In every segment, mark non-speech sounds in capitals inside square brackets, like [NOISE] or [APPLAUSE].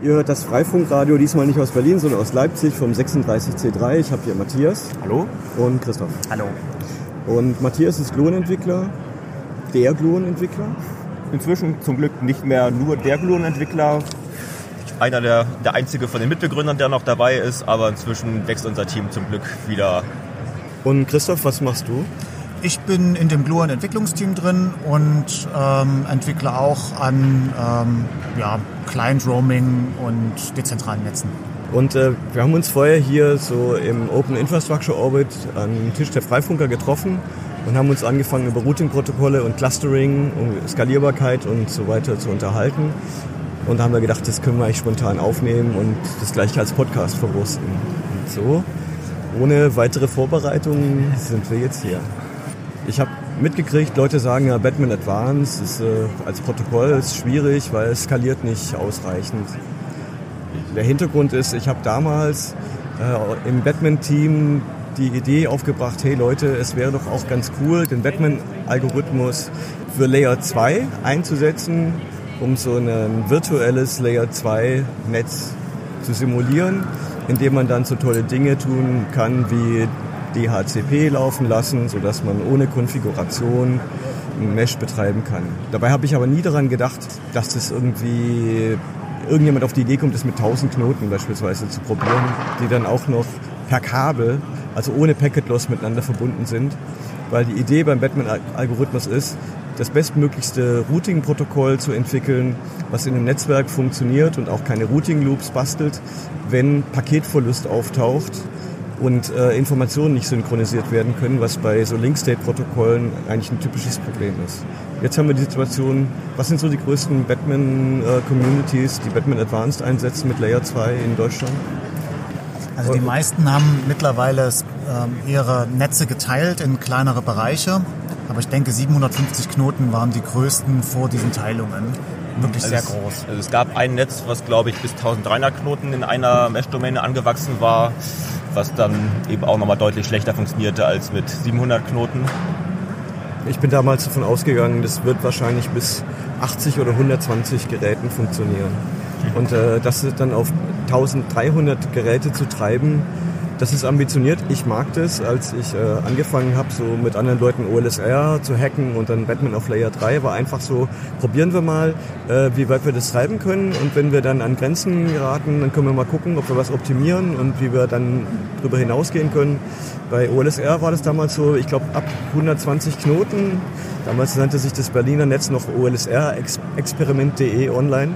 Ihr hört das Freifunkradio, diesmal nicht aus Berlin, sondern aus Leipzig vom 36C3. Ich habe hier Matthias. Hallo. Und Christoph. Hallo. Und Matthias ist Gluon-Entwickler, der Gluon-Entwickler. Inzwischen zum Glück nicht mehr nur der Gluon-Entwickler. Einer der, der einzige von den Mitbegründern, der noch dabei ist, aber inzwischen wächst unser Team zum Glück wieder. Und Christoph, was machst du? Ich bin in dem Gluon Entwicklungsteam drin und ähm, entwickle auch an ähm, ja, Client Roaming und dezentralen Netzen. Und äh, wir haben uns vorher hier so im Open Infrastructure Orbit am Tisch der Freifunker getroffen und haben uns angefangen über Routing-Protokolle und Clustering und Skalierbarkeit und so weiter zu unterhalten. Und da haben wir gedacht, das können wir eigentlich spontan aufnehmen und das gleiche als Podcast verwursten. Und so, ohne weitere Vorbereitungen sind wir jetzt hier. Ich habe mitgekriegt, Leute sagen ja, Batman Advanced ist, äh, als Protokoll ist schwierig, weil es skaliert nicht ausreichend. Der Hintergrund ist, ich habe damals äh, im Batman-Team die Idee aufgebracht, hey Leute, es wäre doch auch ganz cool, den Batman-Algorithmus für Layer 2 einzusetzen, um so ein virtuelles Layer 2 Netz zu simulieren, indem man dann so tolle Dinge tun kann wie DHCP laufen lassen, sodass man ohne Konfiguration ein Mesh betreiben kann. Dabei habe ich aber nie daran gedacht, dass das irgendwie irgendjemand auf die Idee kommt, das mit 1000 Knoten beispielsweise zu probieren, die dann auch noch per Kabel, also ohne Packet Loss miteinander verbunden sind. Weil die Idee beim Batman-Algorithmus ist, das bestmöglichste Routing-Protokoll zu entwickeln, was in einem Netzwerk funktioniert und auch keine Routing-Loops bastelt, wenn Paketverlust auftaucht und äh, Informationen nicht synchronisiert werden können, was bei so Link-State-Protokollen eigentlich ein typisches Problem ist. Jetzt haben wir die Situation, was sind so die größten Batman-Communities, die Batman Advanced einsetzen mit Layer 2 in Deutschland? Also die meisten haben mittlerweile ähm, ihre Netze geteilt in kleinere Bereiche. Aber ich denke, 750 Knoten waren die größten vor diesen Teilungen. Wirklich also sehr es, groß. Also es gab ein Netz, was glaube ich bis 1300 Knoten in einer Mesh-Domäne angewachsen war, was dann eben auch nochmal deutlich schlechter funktionierte als mit 700 Knoten. Ich bin damals davon ausgegangen, das wird wahrscheinlich bis 80 oder 120 Geräten funktionieren. Und äh, das dann auf 1300 Geräte zu treiben, das ist ambitioniert. Ich mag das, als ich äh, angefangen habe, so mit anderen Leuten OLSR zu hacken und dann Batman auf Layer 3, war einfach so, probieren wir mal, äh, wie weit wir das treiben können und wenn wir dann an Grenzen geraten, dann können wir mal gucken, ob wir was optimieren und wie wir dann darüber hinausgehen können. Bei OLSR war das damals so, ich glaube, ab 120 Knoten. Damals nannte sich das Berliner Netz noch OLSR experiment.de online.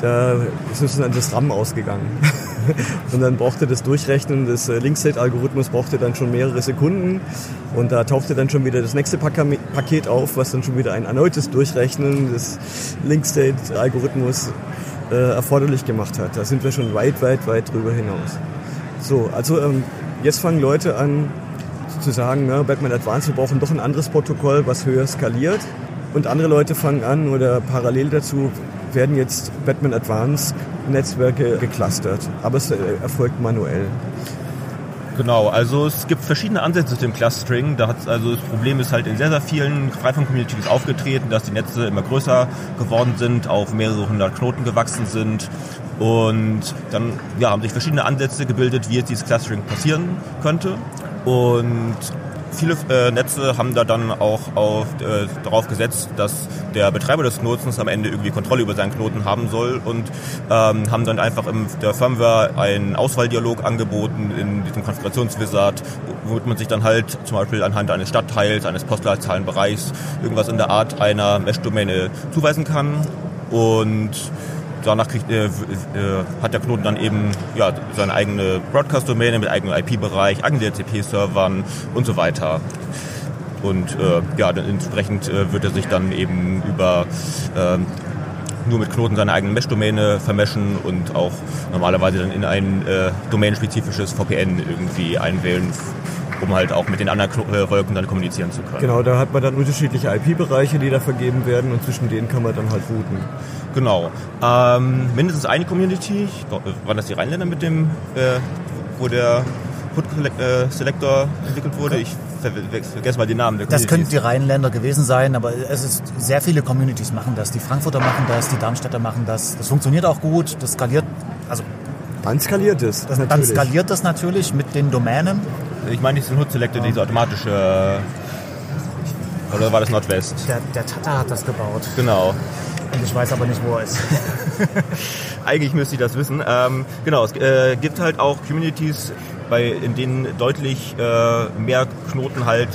Da ist uns dann das RAM ausgegangen. [LAUGHS] [LAUGHS] und dann brauchte das Durchrechnen des Link-State-Algorithmus brauchte dann schon mehrere Sekunden und da tauchte dann schon wieder das nächste Paket auf, was dann schon wieder ein erneutes Durchrechnen des Link-State-Algorithmus äh, erforderlich gemacht hat. Da sind wir schon weit, weit, weit drüber hinaus. So, also ähm, jetzt fangen Leute an zu sagen, ja, Batman Advanced, wir brauchen doch ein anderes Protokoll, was höher skaliert. Und andere Leute fangen an oder parallel dazu werden jetzt Batman Advanced Netzwerke geclustert, aber es erfolgt manuell. Genau, also es gibt verschiedene Ansätze zu dem Clustering. Da hat's, also das Problem ist halt in sehr, sehr vielen Freifunk-Communities aufgetreten, dass die Netze immer größer geworden sind, auf mehrere hundert Knoten gewachsen sind. Und dann ja, haben sich verschiedene Ansätze gebildet, wie jetzt dieses Clustering passieren könnte. Und viele äh, Netze haben da dann auch auf, äh, darauf gesetzt, dass der Betreiber des Knotens am Ende irgendwie Kontrolle über seinen Knoten haben soll und ähm, haben dann einfach in der Firmware einen Auswahldialog angeboten in diesem Konfigurationswizard, womit man sich dann halt zum Beispiel anhand eines Stadtteils, eines Postleitzahlenbereichs irgendwas in der Art einer Mesh-Domäne zuweisen kann. Und danach kriegt, äh, äh, hat der Knoten dann eben ja, seine eigene Broadcast-Domäne mit eigenem IP-Bereich, eigenen DHCP-Servern und so weiter. Und äh, ja, entsprechend äh, wird er sich dann eben über äh, nur mit Knoten seine eigene Mesh-Domäne vermeschen und auch normalerweise dann in ein äh, domänenspezifisches VPN irgendwie einwählen, um halt auch mit den anderen äh, Wolken dann kommunizieren zu können. Genau, da hat man dann unterschiedliche IP-Bereiche, die da vergeben werden und zwischen denen kann man dann halt routen. Genau. Ähm, mindestens eine Community, waren das die Rheinländer mit dem, äh, wo der Hood Selector entwickelt wurde? Ich vergesse mal die Namen der Das könnten die Rheinländer gewesen sein, aber es ist sehr viele Communities machen das. Die Frankfurter machen das, die Darmstädter machen das. Das funktioniert auch gut, das skaliert, also dann skaliert es. Das dann skaliert das natürlich mit den Domänen. Ich meine, nicht ein Hood Selector, diese automatische. Oder war das Nordwest? Der, der Tata hat das gebaut. Genau. Und ich weiß aber nicht, wo er ist. [LAUGHS] Eigentlich müsste ich das wissen. Ähm, genau, es äh, gibt halt auch Communities, bei, in denen deutlich äh, mehr Knoten halt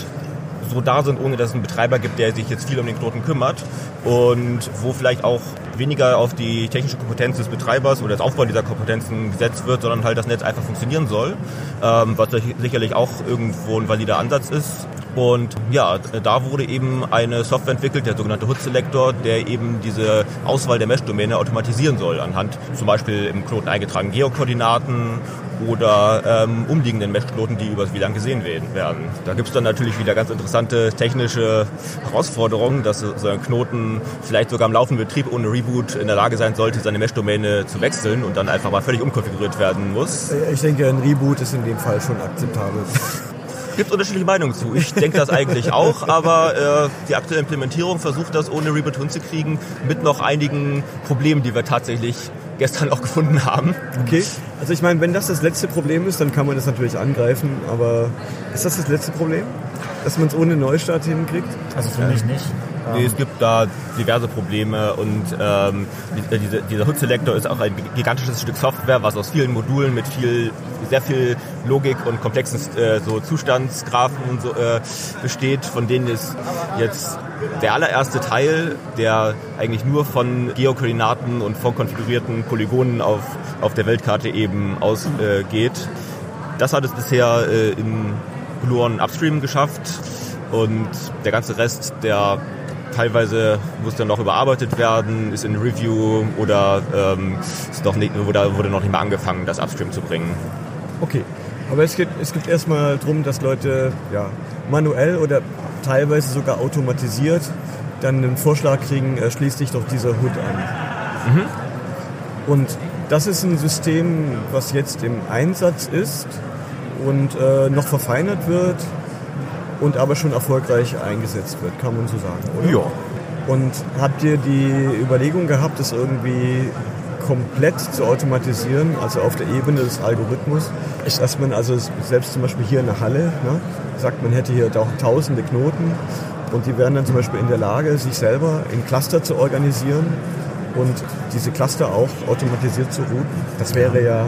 so da sind, ohne dass es einen Betreiber gibt, der sich jetzt viel um den Knoten kümmert und wo vielleicht auch weniger auf die technische Kompetenz des Betreibers oder das Aufbauen dieser Kompetenzen gesetzt wird, sondern halt das Netz einfach funktionieren soll, ähm, was sicherlich auch irgendwo ein valider Ansatz ist. Und ja, da wurde eben eine Software entwickelt, der sogenannte Hood Selector, der eben diese Auswahl der Mesh-Domäne automatisieren soll, anhand zum Beispiel im Knoten eingetragenen Geokoordinaten oder ähm, umliegenden Mesh-Knoten, die übers WLAN gesehen werden. Da gibt es dann natürlich wieder ganz interessante technische Herausforderungen, dass so ein Knoten vielleicht sogar im laufenden Betrieb ohne Reboot in der Lage sein sollte, seine Mesh-Domäne zu wechseln und dann einfach mal völlig umkonfiguriert werden muss. Ich denke, ein Reboot ist in dem Fall schon akzeptabel. [LAUGHS] gibt unterschiedliche Meinungen zu. Ich denke das eigentlich auch, aber äh, die aktuelle Implementierung versucht das ohne Reboot hinzukriegen, mit noch einigen Problemen, die wir tatsächlich gestern auch gefunden haben. Okay, also ich meine, wenn das das letzte Problem ist, dann kann man das natürlich angreifen, aber ist das das letzte Problem? Dass man es ohne Neustart hinkriegt? Also für mich nicht. Nee, es gibt da diverse Probleme und ähm, diese, dieser Hood Selector ist auch ein gigantisches Stück Software, was aus vielen Modulen mit viel, sehr viel Logik und komplexen äh, so Zustandsgraphen und so äh, besteht, von denen ist jetzt der allererste Teil, der eigentlich nur von Geokoordinaten und vorkonfigurierten Polygonen auf, auf der Weltkarte eben ausgeht. Äh, das hat es bisher äh, in Gluon Upstream geschafft und der ganze Rest, der teilweise muss dann noch überarbeitet werden, ist in Review oder ähm, ist noch nicht, wurde, wurde noch nicht mal angefangen, das Upstream zu bringen. Okay, aber es geht, es geht erstmal darum, dass Leute ja, manuell oder teilweise sogar automatisiert dann einen Vorschlag kriegen, äh, schließt dich doch dieser Hood an. Mhm. Und das ist ein System, was jetzt im Einsatz ist und äh, noch verfeinert wird und aber schon erfolgreich eingesetzt wird, kann man so sagen, oder? Ja. Und habt ihr die Überlegung gehabt, das irgendwie komplett zu automatisieren, also auf der Ebene des Algorithmus, dass man also selbst zum Beispiel hier in der Halle ne, sagt, man hätte hier tausende Knoten und die wären dann zum Beispiel in der Lage, sich selber in Cluster zu organisieren und diese Cluster auch automatisiert zu routen. Das wäre ja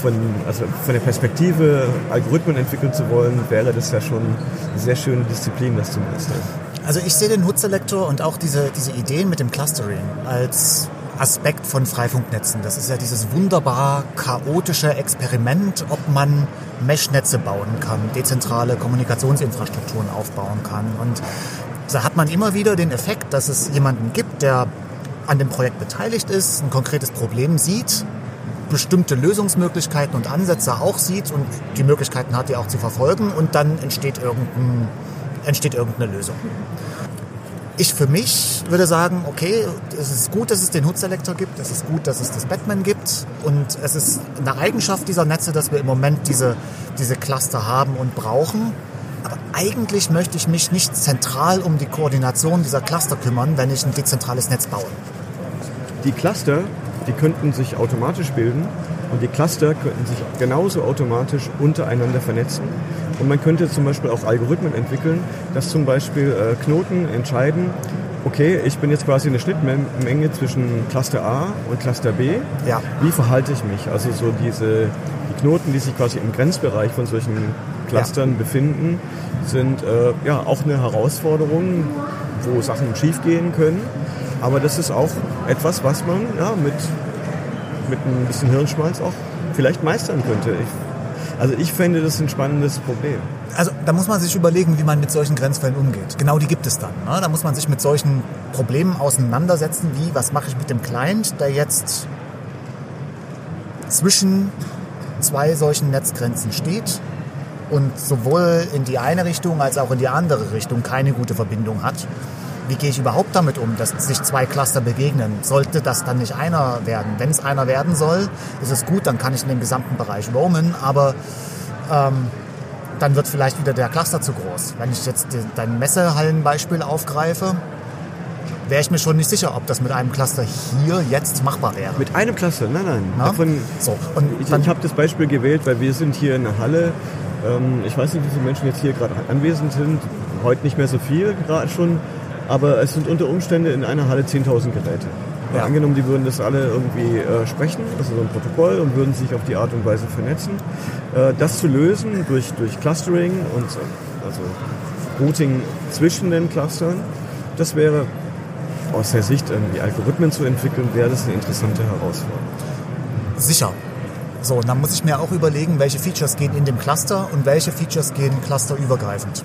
von, also von der Perspektive, Algorithmen entwickeln zu wollen, wäre das ja schon eine sehr schöne Disziplin, das zu meistern. Also ich sehe den Hood-Selektor und auch diese, diese Ideen mit dem Clustering als Aspekt von Freifunknetzen. Das ist ja dieses wunderbar chaotische Experiment, ob man Mesh-Netze bauen kann, dezentrale Kommunikationsinfrastrukturen aufbauen kann. Und da hat man immer wieder den Effekt, dass es jemanden gibt, der an dem Projekt beteiligt ist, ein konkretes Problem sieht, bestimmte Lösungsmöglichkeiten und Ansätze auch sieht und die Möglichkeiten hat, die auch zu verfolgen und dann entsteht, irgendein, entsteht irgendeine Lösung. Ich für mich würde sagen, okay, es ist gut, dass es den Hood Selector gibt, es ist gut, dass es das Batman gibt und es ist eine Eigenschaft dieser Netze, dass wir im Moment diese, diese Cluster haben und brauchen. Aber eigentlich möchte ich mich nicht zentral um die Koordination dieser Cluster kümmern, wenn ich ein dezentrales Netz baue. Die Cluster, die könnten sich automatisch bilden und die Cluster könnten sich genauso automatisch untereinander vernetzen. Und man könnte zum Beispiel auch Algorithmen entwickeln, dass zum Beispiel äh, Knoten entscheiden, okay, ich bin jetzt quasi eine Schnittmenge zwischen Cluster A und Cluster B. Ja. Wie verhalte ich mich? Also so diese die Knoten, die sich quasi im Grenzbereich von solchen Clustern ja. befinden, sind äh, ja auch eine Herausforderung, wo Sachen schiefgehen können. Aber das ist auch etwas, was man ja, mit, mit ein bisschen Hirnschmalz auch vielleicht meistern könnte. Ich, also ich fände das ein spannendes Problem. Also da muss man sich überlegen, wie man mit solchen Grenzfällen umgeht. Genau die gibt es dann. Ne? Da muss man sich mit solchen Problemen auseinandersetzen, wie was mache ich mit dem Client, der jetzt zwischen zwei solchen Netzgrenzen steht und sowohl in die eine Richtung als auch in die andere Richtung keine gute Verbindung hat. Wie gehe ich überhaupt damit um, dass sich zwei Cluster begegnen? Sollte das dann nicht einer werden? Wenn es einer werden soll, ist es gut, dann kann ich in dem gesamten Bereich roamen, aber ähm, dann wird vielleicht wieder der Cluster zu groß. Wenn ich jetzt dein Messehallenbeispiel aufgreife, wäre ich mir schon nicht sicher, ob das mit einem Cluster hier jetzt machbar wäre. Mit einem Cluster? Nein, nein. Davon, So, und ich ich habe das Beispiel gewählt, weil wir sind hier in der Halle. Ähm, ich weiß nicht, wie viele Menschen jetzt hier gerade anwesend sind. Heute nicht mehr so viel gerade schon. Aber es sind unter Umständen in einer Halle 10.000 Geräte. Ja. Angenommen, die würden das alle irgendwie äh, sprechen, also so ein Protokoll, und würden sich auf die Art und Weise vernetzen. Äh, das zu lösen durch, durch Clustering und äh, also Routing zwischen den Clustern, das wäre aus der Sicht, irgendwie Algorithmen zu entwickeln, wäre das eine interessante Herausforderung. Sicher. So, und dann muss ich mir auch überlegen, welche Features gehen in dem Cluster und welche Features gehen clusterübergreifend.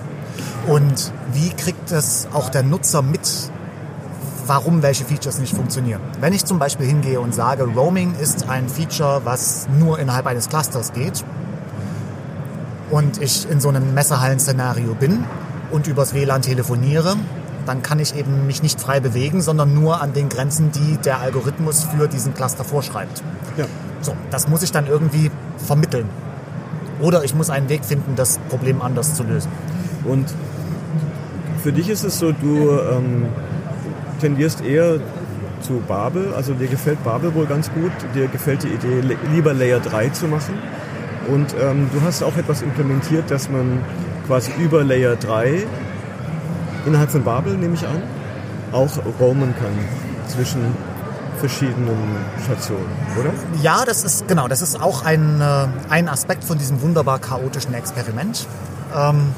Und wie kriegt es auch der Nutzer mit, warum welche Features nicht funktionieren? Wenn ich zum Beispiel hingehe und sage, Roaming ist ein Feature, was nur innerhalb eines Clusters geht und ich in so einem Messerhallen-Szenario bin und übers WLAN telefoniere, dann kann ich eben mich nicht frei bewegen, sondern nur an den Grenzen, die der Algorithmus für diesen Cluster vorschreibt. Ja. So, das muss ich dann irgendwie vermitteln. Oder ich muss einen Weg finden, das Problem anders zu lösen. Und für dich ist es so, du ähm, tendierst eher zu Babel, also dir gefällt Babel wohl ganz gut, dir gefällt die Idee, lieber Layer 3 zu machen. Und ähm, du hast auch etwas implementiert, dass man quasi über Layer 3 innerhalb von Babel, nehme ich an, auch roamen kann zwischen verschiedenen Stationen, oder? Ja, das ist genau, das ist auch ein, äh, ein Aspekt von diesem wunderbar chaotischen Experiment. Ähm,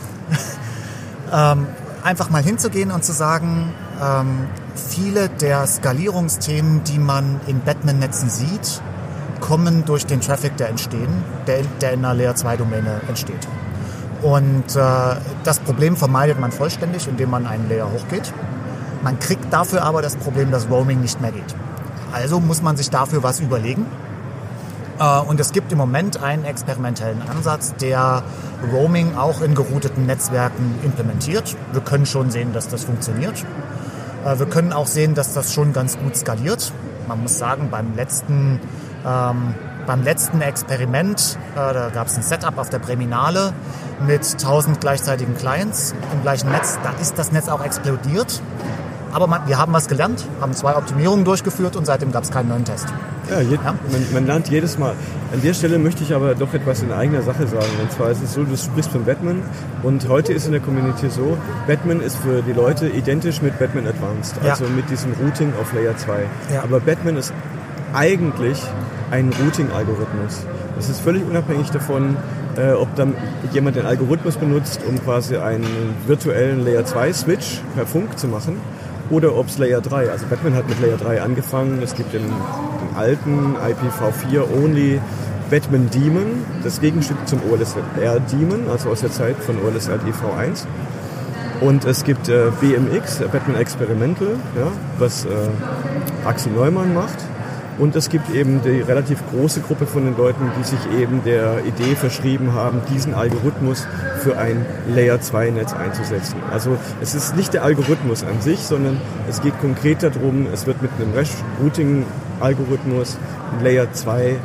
[LAUGHS] ähm, einfach mal hinzugehen und zu sagen, ähm, viele der Skalierungsthemen, die man in Batman-Netzen sieht, kommen durch den Traffic, der entstehen, der, der in einer Layer 2 Domäne entsteht. Und äh, das Problem vermeidet man vollständig, indem man einen Layer hochgeht. Man kriegt dafür aber das Problem, dass Roaming nicht mehr geht. Also muss man sich dafür was überlegen. Äh, Und es gibt im Moment einen experimentellen Ansatz, der Roaming auch in gerouteten Netzwerken implementiert. Wir können schon sehen, dass das funktioniert. Äh, Wir können auch sehen, dass das schon ganz gut skaliert. Man muss sagen, beim letzten, ähm, beim letzten Experiment, äh, da gab es ein Setup auf der Breminale mit 1000 gleichzeitigen Clients im gleichen Netz. Da ist das Netz auch explodiert. Aber man, wir haben was gelernt, haben zwei Optimierungen durchgeführt und seitdem gab es keinen neuen Test. Ja, je, Ja. Man, man lernt jedes Mal. An der Stelle möchte ich aber doch etwas in eigener Sache sagen. Und zwar ist es so, du sprichst von Batman und heute ist in der Community so, Batman ist für die Leute identisch mit Batman Advanced, Ja. also mit diesem Routing auf Layer 2. Ja. Aber Batman ist eigentlich ein Routing-Algorithmus. Das ist völlig unabhängig davon, äh, ob dann jemand den Algorithmus benutzt, um quasi einen virtuellen Layer 2 Switch per Funk zu machen oder ob es Layer 3, also Batman hat mit Layer 3 angefangen, es gibt den, den alten IPv4 Only Batman Daemon, das Gegenstück zum OLSR Daemon, also aus der Zeit von OLSR DV1. Und es gibt äh, BMX, Batman Experimental, ja, was äh, Axel Neumann macht. Und es gibt eben die relativ große Gruppe von den Leuten, die sich eben der Idee verschrieben haben, diesen Algorithmus für ein Layer 2 Netz einzusetzen. Also es ist nicht der Algorithmus an sich, sondern es geht konkret darum, es wird mit einem Routing-Algorithmus ein Layer 2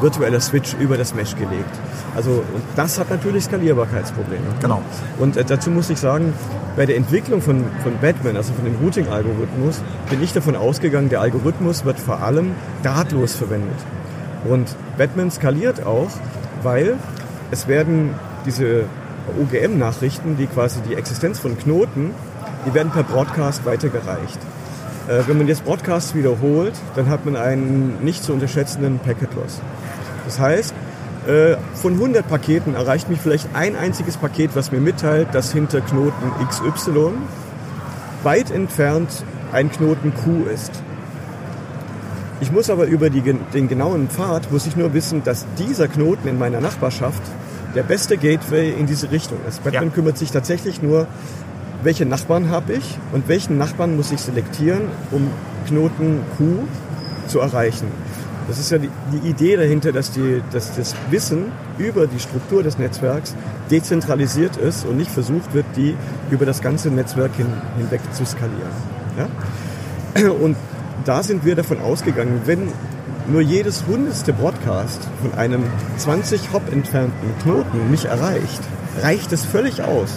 virtueller Switch über das Mesh gelegt. Also und das hat natürlich Skalierbarkeitsprobleme. Genau. Und äh, dazu muss ich sagen, bei der Entwicklung von, von Batman, also von dem Routing-Algorithmus, bin ich davon ausgegangen, der Algorithmus wird vor allem drahtlos verwendet. Und Batman skaliert auch, weil es werden diese OGM-Nachrichten, die quasi die Existenz von Knoten, die werden per Broadcast weitergereicht. Äh, wenn man jetzt Broadcasts wiederholt, dann hat man einen nicht zu unterschätzenden Packet Loss. Das heißt, äh, von 100 Paketen erreicht mich vielleicht ein einziges Paket, was mir mitteilt, dass hinter Knoten XY weit entfernt ein Knoten Q ist. Ich muss aber über die, den genauen Pfad, muss ich nur wissen, dass dieser Knoten in meiner Nachbarschaft der beste Gateway in diese Richtung ist. Batman Ja. kümmert sich tatsächlich nur, welche Nachbarn habe ich und welchen Nachbarn muss ich selektieren, um Knoten Q zu erreichen. Das ist ja die, die Idee dahinter, dass, die, dass das Wissen über die Struktur des Netzwerks dezentralisiert ist und nicht versucht wird, die über das ganze Netzwerk hin, hinweg zu skalieren. Ja? [CLEARS THROAT] Und da sind wir davon ausgegangen, wenn nur jedes hundertste Broadcast von einem 20 Hop entfernten Knoten mich erreicht, reicht es völlig aus.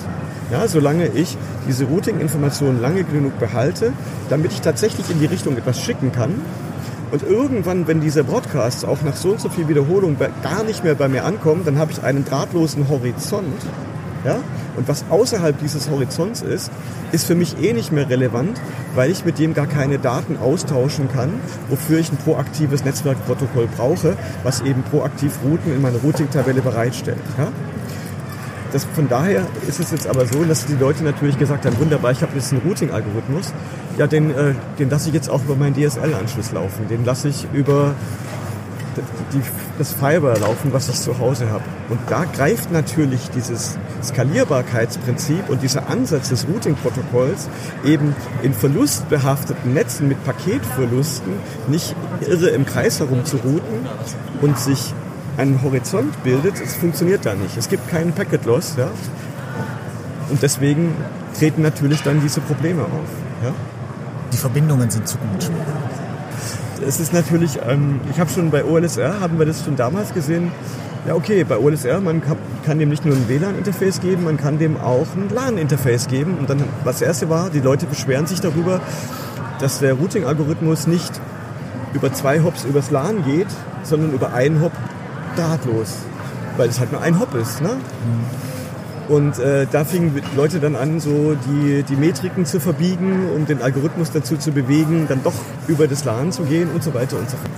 Ja, solange ich diese Routing-Informationen lange genug behalte, damit ich tatsächlich in die Richtung etwas schicken kann. Und irgendwann, wenn diese Broadcasts auch nach so und so viel Wiederholung gar nicht mehr bei mir ankommen, dann habe ich einen drahtlosen Horizont. Ja? Und was außerhalb dieses Horizonts ist, ist für mich eh nicht mehr relevant, weil ich mit dem gar keine Daten austauschen kann, wofür ich ein proaktives Netzwerkprotokoll brauche, was eben proaktiv Routen in meine Routing-Tabelle bereitstellt. Ja? Das, von daher ist es jetzt aber so, dass die Leute natürlich gesagt haben, wunderbar, ich habe jetzt einen Routing-Algorithmus, ja, den, äh, den lasse ich jetzt auch über meinen DSL-Anschluss laufen, den lasse ich über die, das Fiber laufen, was ich zu Hause habe. Und da greift natürlich dieses Skalierbarkeitsprinzip und dieser Ansatz des Routing-Protokolls eben in verlustbehafteten Netzen mit Paketverlusten nicht irre im Kreis herum zu routen und sich einen Horizont bildet, es funktioniert da nicht. Es gibt keinen Packet Loss. Ja? Und deswegen treten natürlich dann diese Probleme auf. Ja? Die Verbindungen sind zu gut es ist natürlich, ähm, ich habe schon bei OLSR, haben wir das schon damals gesehen, ja okay, bei OLSR, man kann, kann dem nicht nur ein WLAN-Interface geben, man kann dem auch ein LAN-Interface geben. Und dann, was das erste war, die Leute beschweren sich darüber, dass der Routing-Algorithmus nicht über zwei Hops übers LAN geht, sondern über einen Hop drahtlos. Weil es halt nur ein Hop ist. Ne? Mhm. Und äh, da fingen Leute dann an, so die, die Metriken zu verbiegen, um den Algorithmus dazu zu bewegen, dann doch über das LAN zu gehen und so weiter und so fort.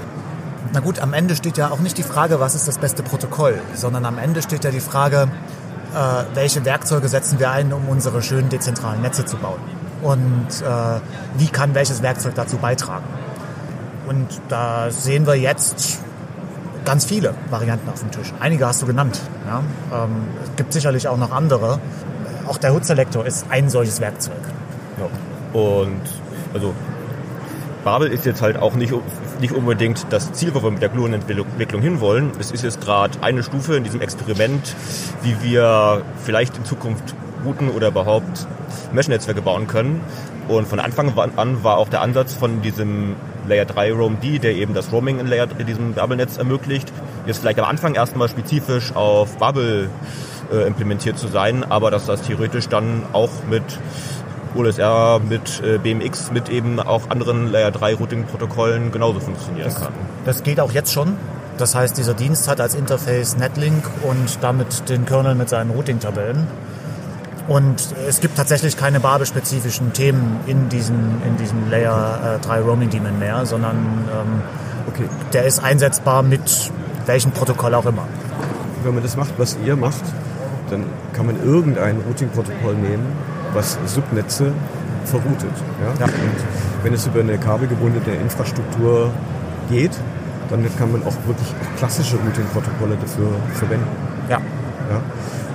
Na gut, am Ende steht ja auch nicht die Frage, was ist das beste Protokoll, sondern am Ende steht ja die Frage, äh, welche Werkzeuge setzen wir ein, um unsere schönen dezentralen Netze zu bauen. Und äh, wie kann welches Werkzeug dazu beitragen. Und da sehen wir jetzt ganz viele Varianten auf dem Tisch. Einige hast du genannt. Ja? Ähm, es gibt sicherlich auch noch andere. Auch der Hood Selector ist ein solches Werkzeug. Ja. Und also Babel ist jetzt halt auch nicht, nicht unbedingt das Ziel, wo wir mit der Gluon-Entwicklung hinwollen. Es ist jetzt gerade eine Stufe in diesem Experiment, wie wir vielleicht in Zukunft Routen oder überhaupt Mesh-Netzwerke bauen können. Und von Anfang an war auch der Ansatz von diesem Layer 3 RoamD, der eben das Roaming in, Layer, in diesem Bubble-Netz ermöglicht. Jetzt vielleicht am Anfang erstmal spezifisch auf Bubble äh, implementiert zu sein, aber dass das theoretisch dann auch mit OLSR, mit äh, BMX, mit eben auch anderen Layer 3 Routing-Protokollen genauso funktionieren das, kann. Das geht auch jetzt schon. Das heißt, dieser Dienst hat als Interface Netlink und damit den Kernel mit seinen Routing-Tabellen. Und es gibt tatsächlich keine Babel-spezifischen Themen in diesem, in diesem Layer äh, 3 Roaming Daemon mehr, sondern ähm, okay. der ist einsetzbar mit welchem Protokoll auch immer. Wenn man das macht, was ihr macht, dann kann man irgendein Routing-Protokoll nehmen, was Subnetze verroutet. Ja? ja? Und wenn es über eine kabelgebundene Infrastruktur geht, dann kann man auch wirklich klassische Routing-Protokolle dafür verwenden. Ja. ja?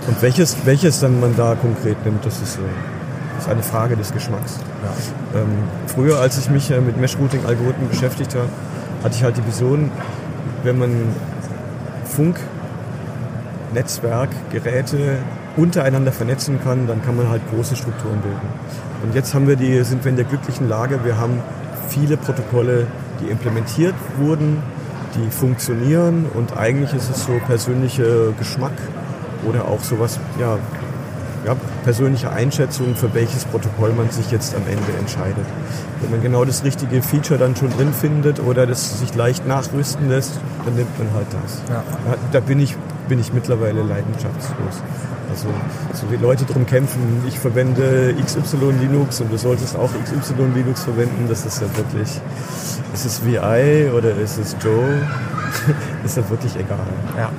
Und welches, welches dann man da konkret nimmt, das ist, äh, ist eine Frage des Geschmacks. Ja. Ähm, früher, als ich mich äh, mit Mesh-Routing-Algorithmen beschäftigt habe, hatte ich halt die Vision, wenn man Funk, Netzwerk, Geräte untereinander vernetzen kann, dann kann man halt große Strukturen bilden. Und jetzt haben wir die, sind wir in der glücklichen Lage, wir haben viele Protokolle, die implementiert wurden, die funktionieren und eigentlich ist es so persönlicher Geschmack oder auch sowas, ja, ja, persönliche Einschätzung, für welches Protokoll man sich jetzt am Ende entscheidet. Wenn man genau das richtige Feature dann schon drin findet oder das sich leicht nachrüsten lässt, dann nimmt man halt das. Ja. Da bin ich, bin ich mittlerweile leidenschaftslos. Also so wie Leute drum kämpfen, ich verwende XY Linux und du solltest auch XY Linux verwenden, das ist ja wirklich, ist es VI oder ist es Joe, [LAUGHS] ist ja wirklich egal. Ja,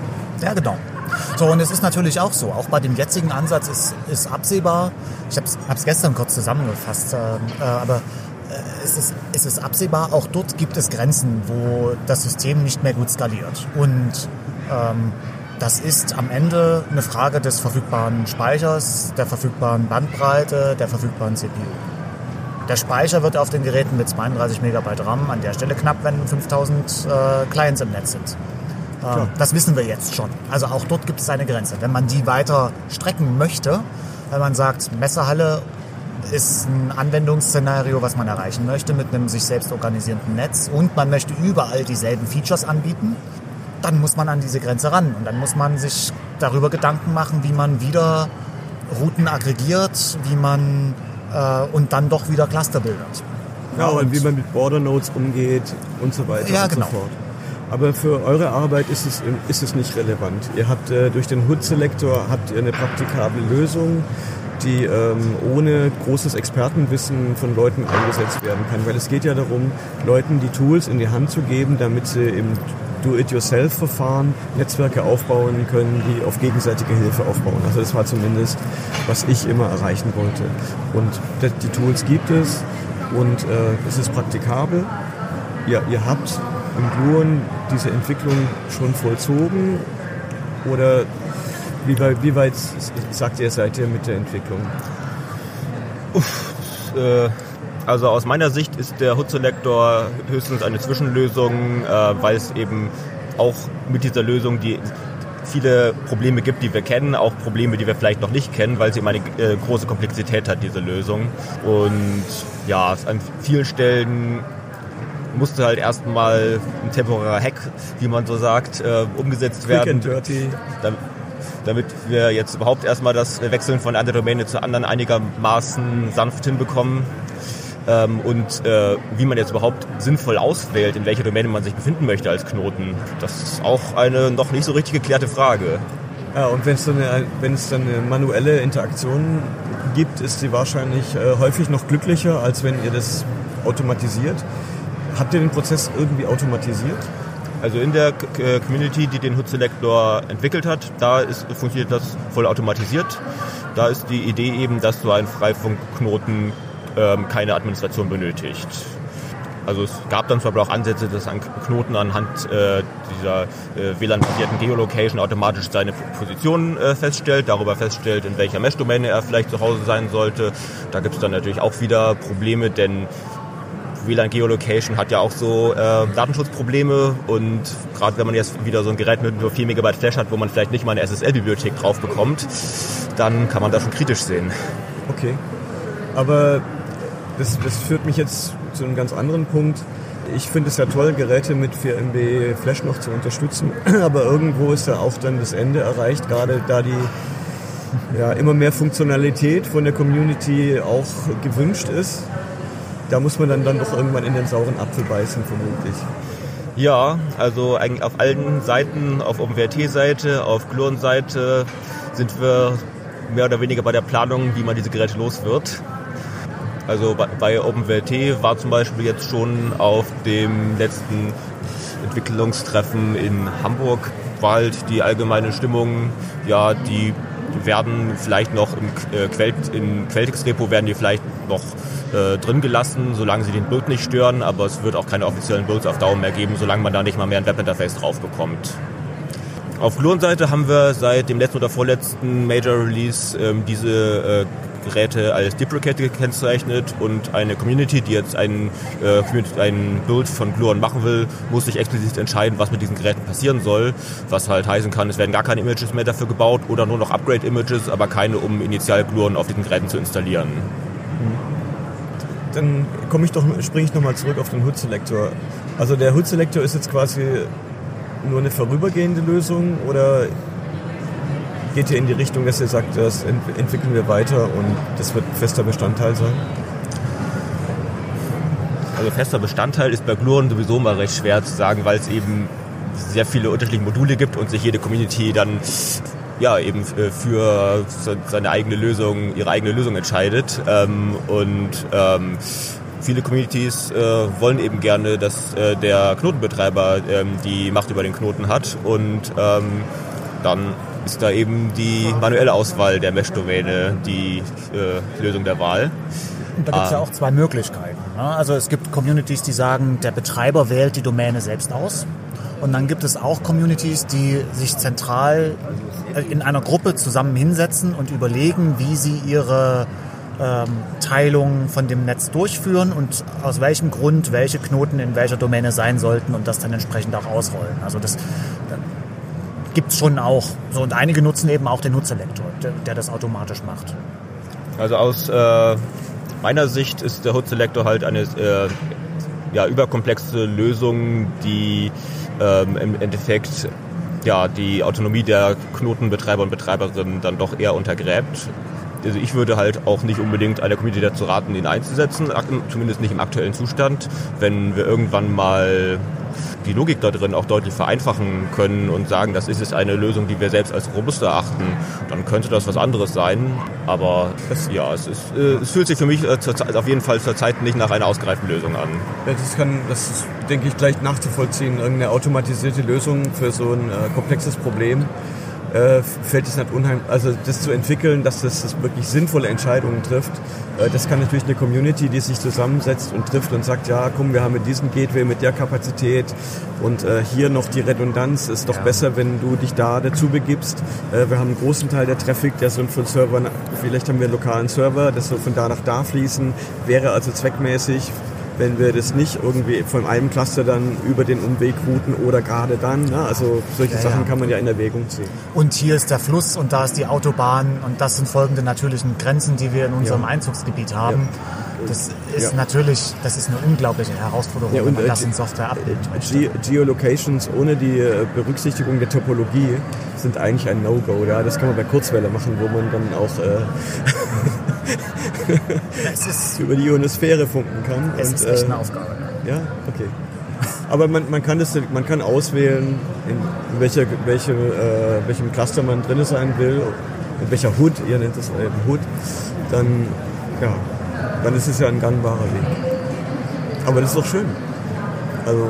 ja genau. So, und es ist natürlich auch so, auch bei dem jetzigen Ansatz ist, ist absehbar, ich habe es gestern kurz zusammengefasst, äh, äh, aber äh, es ist, es ist absehbar, auch dort gibt es Grenzen, wo das System nicht mehr gut skaliert. Und ähm, das ist am Ende eine Frage des verfügbaren Speichers, der verfügbaren Bandbreite, der verfügbaren CPU. Der Speicher wird auf den Geräten mit 32 Megabyte RAM an der Stelle knapp, wenn 5000 äh, Clients im Netz sind. Klar. Das wissen wir jetzt schon. Also auch dort gibt es eine Grenze. Wenn man die weiter strecken möchte, wenn man sagt, Messehalle ist ein Anwendungsszenario, was man erreichen möchte mit einem sich selbst organisierenden Netz und man möchte überall dieselben Features anbieten, dann muss man an diese Grenze ran und dann muss man sich darüber Gedanken machen, wie man wieder Routen aggregiert, wie man äh, und dann doch wieder Cluster bildet. Ja, und, und, wie man mit Border Nodes umgeht und so weiter ja, und genau. so fort. Aber für eure Arbeit ist es, ist es nicht relevant. Ihr habt äh, durch den Hood-Selektor habt ihr eine praktikable Lösung, die ähm, ohne großes Expertenwissen von Leuten eingesetzt werden kann. Weil es geht ja darum, Leuten die Tools in die Hand zu geben, damit sie im Do-it-yourself-Verfahren Netzwerke aufbauen können, die auf gegenseitige Hilfe aufbauen. Also das war zumindest, was ich immer erreichen wollte. Und die Tools gibt es und äh, es ist praktikabel. Ja, ihr habt im Gluon diese Entwicklung schon vollzogen oder wie weit, wie weit sagt ihr, seid ihr mit der Entwicklung? Uff, äh, also aus meiner Sicht ist der Hood-Selektor höchstens eine Zwischenlösung, äh, weil es eben auch mit dieser Lösung die viele Probleme gibt, die wir kennen, auch Probleme, die wir vielleicht noch nicht kennen, weil sie eben eine äh, große Komplexität hat, diese Lösung. Und ja, an vielen Stellen musste halt erstmal ein temporärer Hack, wie man so sagt, äh, umgesetzt werden. And dirty. Damit, damit wir jetzt überhaupt erstmal das Wechseln von einer Domäne zur anderen einigermaßen sanft hinbekommen ähm, und äh, wie man jetzt überhaupt sinnvoll auswählt, in welcher Domäne man sich befinden möchte als Knoten. Das ist auch eine noch nicht so richtig geklärte Frage. Ja, und wenn es dann eine, wenn es dann eine manuelle Interaktion gibt, ist sie wahrscheinlich äh, häufig noch glücklicher, als wenn ihr das automatisiert. Habt ihr den Prozess irgendwie automatisiert? Also in der Community, die den Hood Selector entwickelt hat, da ist, funktioniert das voll automatisiert. Da ist die Idee eben, dass du einen Freifunkknoten ähm, keine Administration benötigt. Also es gab dann Beispiel auch Ansätze, dass ein Knoten anhand äh, dieser äh, WLAN-basierten Geolocation automatisch seine Position äh, feststellt, darüber feststellt, in welcher Mesh-Domäne er vielleicht zu Hause sein sollte. Da gibt es dann natürlich auch wieder Probleme, denn WLAN Geolocation hat ja auch so äh, Datenschutzprobleme und gerade wenn man jetzt wieder so ein Gerät mit nur 4 Megabyte Flash hat, wo man vielleicht nicht mal eine SSL-Bibliothek drauf bekommt, dann kann man das schon kritisch sehen. Okay. Aber das, das führt mich jetzt zu einem ganz anderen Punkt. Ich finde es ja toll, Geräte mit 4 MB Flash noch zu unterstützen, [CLEARS THROAT] aber irgendwo ist ja auch dann das Ende erreicht, gerade da die ja, immer mehr Funktionalität von der Community auch gewünscht ist. Da muss man dann, dann doch irgendwann in den sauren Apfel beißen, vermutlich. Ja, also eigentlich auf allen Seiten, auf OpenWrt-Seite, auf Gluon-Seite sind wir mehr oder weniger bei der Planung, wie man diese Geräte los wird. Also bei OpenWrt war zum Beispiel jetzt schon auf dem letzten Entwicklungstreffen in Hamburg bald die allgemeine Stimmung, ja, die werden vielleicht noch im äh, Quell, in Quelltext-Repo werden die vielleicht noch äh, drin gelassen, solange sie den Build nicht stören, aber es wird auch keine offiziellen Builds auf Dauer mehr geben, solange man da nicht mal mehr ein Webinterface drauf bekommt. Auf Gluon-Seite haben wir seit dem letzten oder vorletzten Major Release ähm, diese äh, Geräte als deprecated gekennzeichnet und eine Community, die jetzt einen, äh, einen Build von Gluon machen will, muss sich explizit entscheiden, was mit diesen Geräten passieren soll. Was halt heißen kann, es werden gar keine Images mehr dafür gebaut oder nur noch Upgrade-Images, aber keine, um initial Gluon auf diesen Geräten zu installieren. Dann komme ich doch, springe ich nochmal zurück auf den Hood-Selektor. Also der Hood-Selektor ist jetzt quasi nur eine vorübergehende Lösung oder geht ihr in die Richtung, dass ihr sagt, das entwickeln wir weiter und das wird fester Bestandteil sein? Also fester Bestandteil ist bei Gluon sowieso mal recht schwer zu sagen, weil es eben sehr viele unterschiedliche Module gibt und sich jede Community dann ja eben für seine eigene Lösung, ihre eigene Lösung entscheidet. Ähm, und ähm, viele Communities äh, wollen eben gerne, dass äh, der Knotenbetreiber ähm, die Macht über den Knoten hat und dann ist da eben die manuelle Auswahl der Mesh-Domäne die äh, Lösung der Wahl. Und da gibt es ja auch zwei Möglichkeiten. Ne? Also es gibt Communities, die sagen, der Betreiber wählt die Domäne selbst aus. Und dann gibt es auch Communities, die sich zentral in einer Gruppe zusammen hinsetzen und überlegen, wie sie ihre ähm, Teilung von dem Netz durchführen und aus welchem Grund welche Knoten in welcher Domäne sein sollten und das dann entsprechend auch ausrollen. Also das gibt es schon auch. So, und einige nutzen eben auch den Nutzerlektor, der, der das automatisch macht. Also aus äh, meiner Sicht ist der Hood Selector halt eine äh, ja, überkomplexe Lösung, die ähm, im Endeffekt ja, die Autonomie der Knotenbetreiber und Betreiberinnen dann doch eher untergräbt. Also ich würde halt auch nicht unbedingt einer Community dazu raten, ihn einzusetzen, zumindest nicht im aktuellen Zustand. Wenn wir irgendwann mal die Logik da drin auch deutlich vereinfachen können und sagen, das ist jetzt eine Lösung, die wir selbst als robust erachten, dann könnte das was anderes sein. Aber es, ja, es, ist, äh, es fühlt sich für mich äh, auf jeden Fall zurzeit nicht nach einer ausgereiften Lösung an. Ja, das kann, das ist, denke ich, gleich nachzuvollziehen. Irgendeine automatisierte Lösung für so ein äh, komplexes Problem äh, fällt es nicht unheimlich, also das zu entwickeln, dass das, das wirklich sinnvolle Entscheidungen trifft. Äh, das kann natürlich eine Community, die sich zusammensetzt und trifft und sagt, ja, komm, wir haben mit diesem Gateway, mit der Kapazität und äh, hier noch die Redundanz, ist doch ja. besser, wenn du dich da dazu begibst. Äh, wir haben einen großen Teil der Traffic, der so von Servern, vielleicht haben wir einen lokalen Server, das soll von da nach da fließen, wäre also zweckmäßig wenn wir das nicht irgendwie von einem Cluster dann über den Umweg routen oder gerade dann. Ne? Also solche ja, Sachen ja. kann man ja in Erwägung ziehen. Und hier ist der Fluss und da ist die Autobahn und das sind folgende natürlichen Grenzen, die wir in unserem ja. Einzugsgebiet haben. Das ist natürlich, das ist eine unglaubliche Herausforderung, ja, und, wenn man das in Software abbilden Ge Geolocations ohne die äh, Berücksichtigung der Topologie sind eigentlich ein No-Go. Ja? Das kann man bei Kurzwelle machen, wo man dann auch äh, [LAUGHS] [LAUGHS] über die Ionosphäre funken kann. Und, ist echt eine äh, Aufgabe. Ja, okay. Aber man, man, kann, das, man kann auswählen, in welcher, welche, äh, welchem Cluster man drin sein will, in welcher Hood, ihr nennt es eben Hood, dann, ja, dann ist es ja ein gangbarer Weg. Aber das ist doch schön. Also,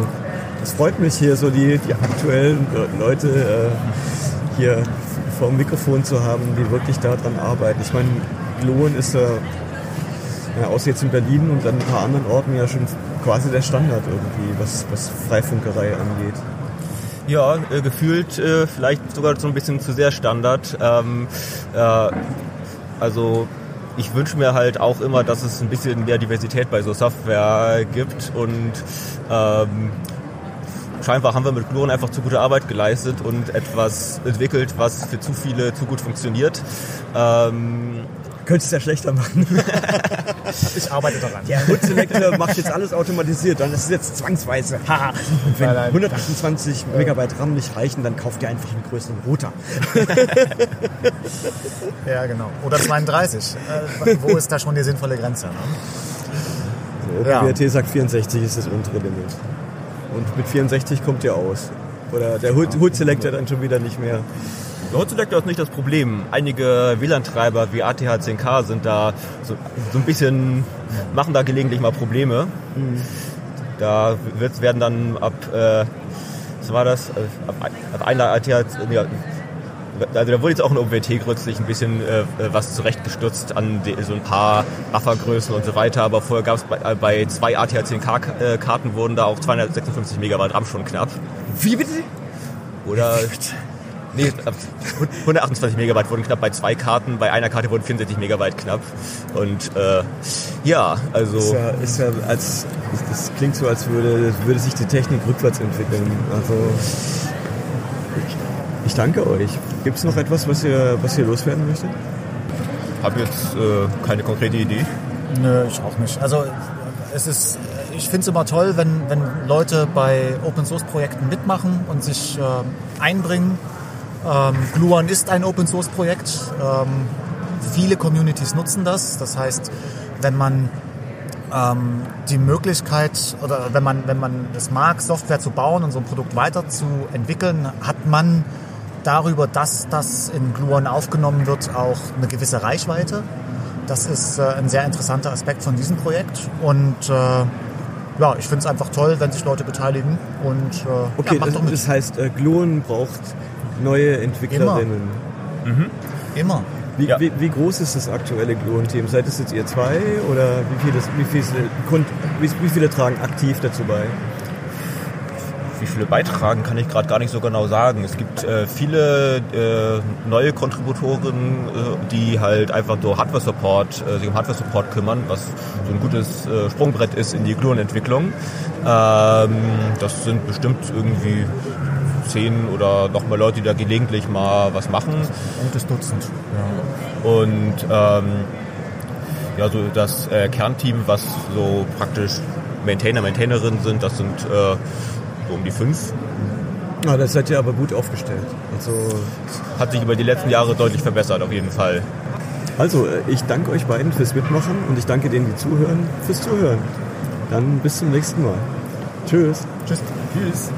es freut mich hier so die, die aktuellen Leute äh, hier vor dem Mikrofon zu haben, die wirklich daran arbeiten. Ich meine, Gluon ist ja, ja, außer jetzt in Berlin und an ein paar anderen Orten ja schon quasi der Standard irgendwie, was, was Freifunkerei angeht. Ja, äh, gefühlt äh, vielleicht sogar so ein bisschen zu sehr Standard. Ähm, äh, also ich wünsche mir halt auch immer, dass es ein bisschen mehr Diversität bei so Software gibt und ähm, scheinbar haben wir mit Gluon einfach zu gute Arbeit geleistet und etwas entwickelt, was für zu viele zu gut funktioniert. Ähm, Könntest du es ja schlechter machen. [LAUGHS] ich arbeite daran. Der Hood Selector macht jetzt alles automatisiert, dann ist es jetzt zwangsweise. Und wenn 128 Megabyte RAM nicht reichen, dann kauft ihr einfach einen größeren Router. [LAUGHS] ja, genau. Oder 32. Äh, wo ist da schon die sinnvolle Grenze? Ne? So, OpenWRT ja. sagt 64 ist das untere Limit. Und mit 64 kommt ihr aus. Oder der Hood, Hood Selector dann schon wieder nicht mehr. Selector ist nicht das Problem. Einige WLAN-Treiber wie ATH10K sind da so, so, ein bisschen, machen da gelegentlich mal Probleme. Mhm. Da wird, werden dann ab, äh, was war das, ab, ab einer ATH, ja, also da wurde jetzt auch in OpenWT kürzlich ein bisschen äh, was zurechtgestürzt an die, so ein paar Buffergrößen und so weiter, aber vorher gab es bei, äh, bei zwei ATH10K-Karten wurden da auch 256 Megabyte RAM schon knapp. Wie bitte? Oder Nee, 128 Megabyte wurden knapp bei zwei Karten, bei einer Karte wurden 64 Megabyte knapp. Und äh, ja, also. Ist ja, ist ja als, das klingt so, als würde, würde sich die Technik rückwärts entwickeln. Also ich, ich danke euch. Gibt es noch etwas, was ihr, was ihr loswerden möchtet? Habe jetzt äh, keine konkrete Idee. Nö, ich auch nicht. Also es ist ich finde es immer toll, wenn, wenn Leute bei Open Source Projekten mitmachen und sich äh, einbringen ähm, Gluon ist ein Open Source Projekt. Ähm, viele Communities nutzen das. Das heißt, wenn man ähm, die Möglichkeit oder wenn man, wenn man es mag, Software zu bauen und so ein Produkt weiterzuentwickeln, hat man darüber, dass das in Gluon aufgenommen wird, auch eine gewisse Reichweite. Das ist äh, ein sehr interessanter Aspekt von diesem Projekt und äh, ja, ich finde es einfach toll, wenn sich Leute beteiligen und äh, okay, ja, das, das, heißt, äh, Gluon braucht neue Entwicklerinnen. Immer. Mhm. Immer. Wie, ja. wie, wie, groß ist das aktuelle Gluon-Team? Seid es jetzt ihr zwei oder wie viele, wie, viele, wie viele tragen aktiv dazu bei? Wie viele beitragen, kann ich gerade gar nicht so genau sagen. Es gibt äh, viele äh, neue Kontributoren, äh, die halt einfach so Hardware-Support, äh, sich um Hardware-Support kümmern, was so ein gutes äh, Sprungbrett ist in die Gluon-Entwicklung. Ähm, das sind bestimmt irgendwie zehn oder noch mal Leute, die da gelegentlich mal was machen. Gutes Dutzend. Ja. Und ähm, ja, so das äh, Kernteam, was so praktisch Maintainer, Maintainerinnen sind. Das sind äh, so um die fünf. Ja, das seid ihr aber gut aufgestellt. Also hat sich über die letzten Jahre deutlich verbessert, auf jeden Fall. Also, äh, ich danke euch beiden fürs Mitmachen und ich danke denen, die zuhören, fürs Zuhören. Dann bis zum nächsten Mal. Tschüss. Tschüss. Tschüss.